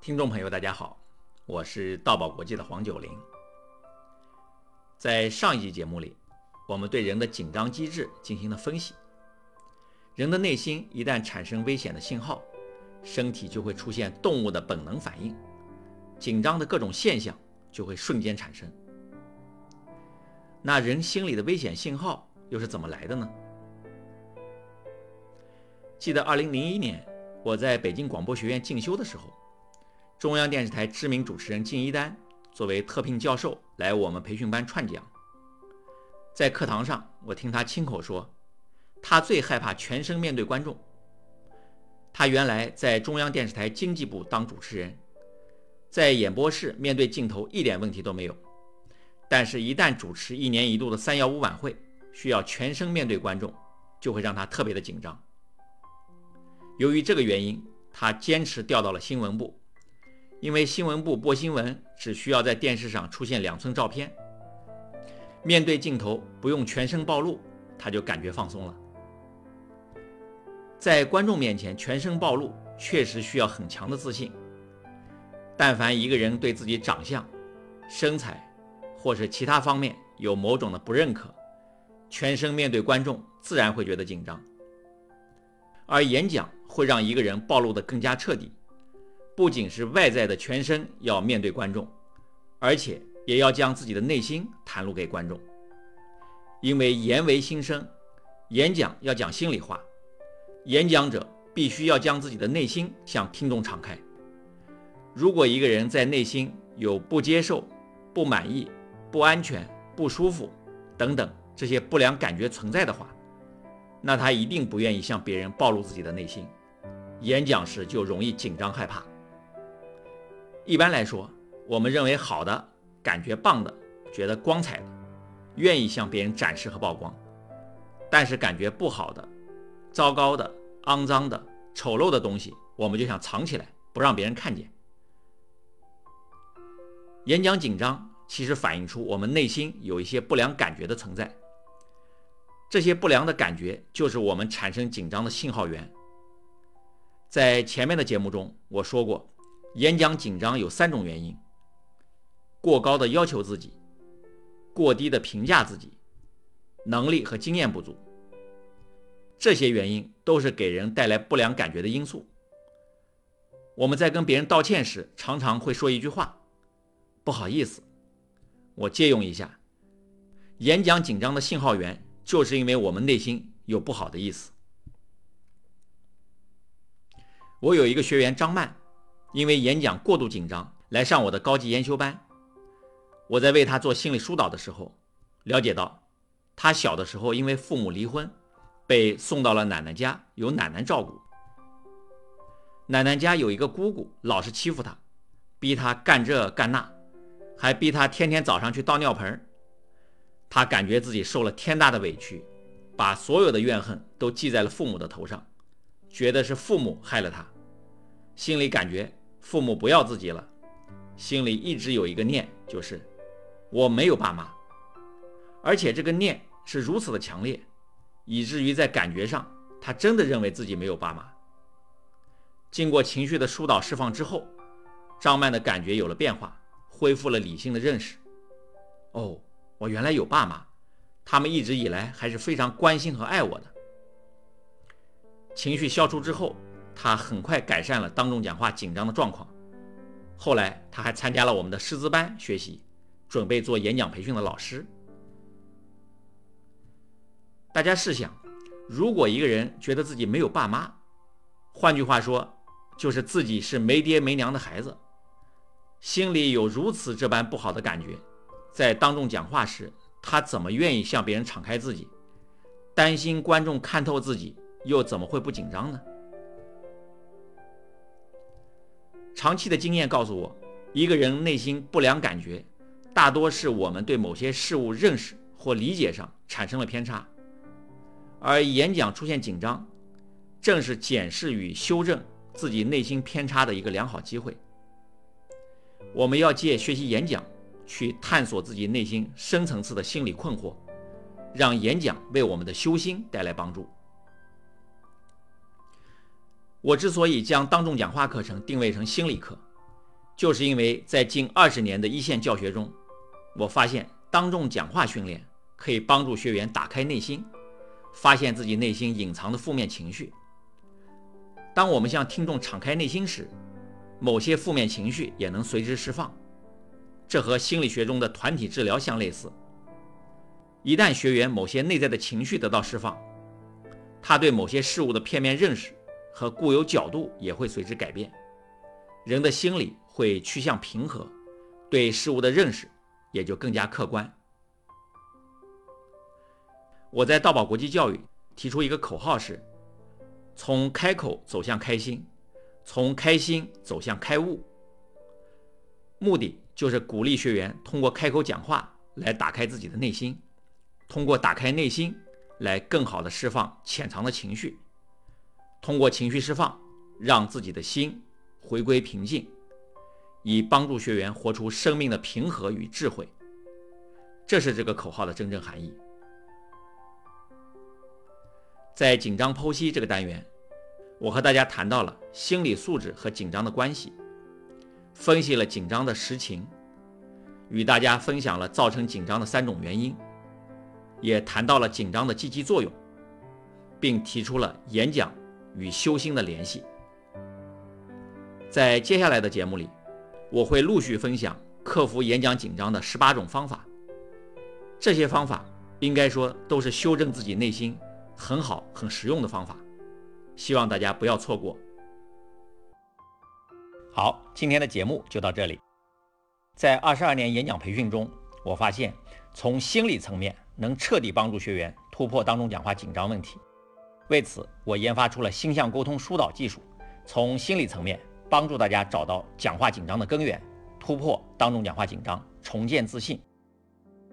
听众朋友，大家好，我是道宝国际的黄九龄。在上一集节目里，我们对人的紧张机制进行了分析。人的内心一旦产生危险的信号，身体就会出现动物的本能反应，紧张的各种现象就会瞬间产生。那人心里的危险信号又是怎么来的呢？记得2001年我在北京广播学院进修的时候，中央电视台知名主持人敬一丹作为特聘教授来我们培训班串讲。在课堂上，我听他亲口说，他最害怕全身面对观众。他原来在中央电视台经济部当主持人，在演播室面对镜头一点问题都没有。但是，一旦主持一年一度的三幺五晚会，需要全身面对观众，就会让他特别的紧张。由于这个原因，他坚持调到了新闻部，因为新闻部播新闻只需要在电视上出现两寸照片，面对镜头不用全身暴露，他就感觉放松了。在观众面前全身暴露，确实需要很强的自信。但凡一个人对自己长相、身材，或是其他方面有某种的不认可，全身面对观众自然会觉得紧张。而演讲会让一个人暴露得更加彻底，不仅是外在的全身要面对观众，而且也要将自己的内心袒露给观众。因为言为心声，演讲要讲心里话，演讲者必须要将自己的内心向听众敞开。如果一个人在内心有不接受、不满意，不安全、不舒服等等这些不良感觉存在的话，那他一定不愿意向别人暴露自己的内心，演讲时就容易紧张害怕。一般来说，我们认为好的、感觉棒的、觉得光彩的，愿意向别人展示和曝光；但是感觉不好的、糟糕的、肮脏的、丑陋的东西，我们就想藏起来，不让别人看见。演讲紧张。其实反映出我们内心有一些不良感觉的存在，这些不良的感觉就是我们产生紧张的信号源。在前面的节目中我说过，演讲紧张有三种原因：过高的要求自己，过低的评价自己，能力和经验不足。这些原因都是给人带来不良感觉的因素。我们在跟别人道歉时，常常会说一句话：“不好意思。”我借用一下，演讲紧张的信号源，就是因为我们内心有不好的意思。我有一个学员张曼，因为演讲过度紧张来上我的高级研修班。我在为他做心理疏导的时候，了解到，他小的时候因为父母离婚，被送到了奶奶家，由奶奶照顾。奶奶家有一个姑姑，老是欺负他，逼他干这干那。还逼他天天早上去倒尿盆他感觉自己受了天大的委屈，把所有的怨恨都记在了父母的头上，觉得是父母害了他，心里感觉父母不要自己了，心里一直有一个念，就是我没有爸妈，而且这个念是如此的强烈，以至于在感觉上他真的认为自己没有爸妈。经过情绪的疏导释放之后，张曼的感觉有了变化。恢复了理性的认识。哦，我原来有爸妈，他们一直以来还是非常关心和爱我的。情绪消除之后，他很快改善了当众讲话紧张的状况。后来，他还参加了我们的师资班学习，准备做演讲培训的老师。大家试想，如果一个人觉得自己没有爸妈，换句话说，就是自己是没爹没娘的孩子。心里有如此这般不好的感觉，在当众讲话时，他怎么愿意向别人敞开自己？担心观众看透自己，又怎么会不紧张呢？长期的经验告诉我，一个人内心不良感觉，大多是我们对某些事物认识或理解上产生了偏差，而演讲出现紧张，正是检视与修正自己内心偏差的一个良好机会。我们要借学习演讲，去探索自己内心深层次的心理困惑，让演讲为我们的修心带来帮助。我之所以将当众讲话课程定位成心理课，就是因为在近二十年的一线教学中，我发现当众讲话训练可以帮助学员打开内心，发现自己内心隐藏的负面情绪。当我们向听众敞开内心时，某些负面情绪也能随之释放。这和心理学中的团体治疗相类似。一旦学员某些内在的情绪得到释放，他对某些事物的片面认识和固有角度也会随之改变，人的心理会趋向平和，对事物的认识也就更加客观。我在道宝国际教育提出一个口号是：从开口走向开心，从开心走向开悟。目的就是鼓励学员通过开口讲话来打开自己的内心，通过打开内心来更好的释放潜藏的情绪，通过情绪释放让自己的心回归平静，以帮助学员活出生命的平和与智慧。这是这个口号的真正含义。在紧张剖析这个单元，我和大家谈到了心理素质和紧张的关系，分析了紧张的实情，与大家分享了造成紧张的三种原因，也谈到了紧张的积极作用，并提出了演讲与修心的联系。在接下来的节目里，我会陆续分享克服演讲紧张的十八种方法，这些方法应该说都是修正自己内心。很好，很实用的方法，希望大家不要错过。好，今天的节目就到这里。在二十二年演讲培训中，我发现从心理层面能彻底帮助学员突破当众讲话紧张问题。为此，我研发出了星象沟通疏导技术，从心理层面帮助大家找到讲话紧张的根源，突破当众讲话紧张，重建自信。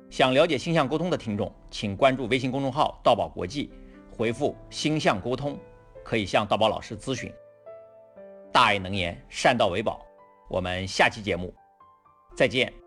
想了解星象沟通的听众，请关注微信公众号“道宝国际”。回复“星象沟通”，可以向道宝老师咨询。大爱能言，善道为宝。我们下期节目再见。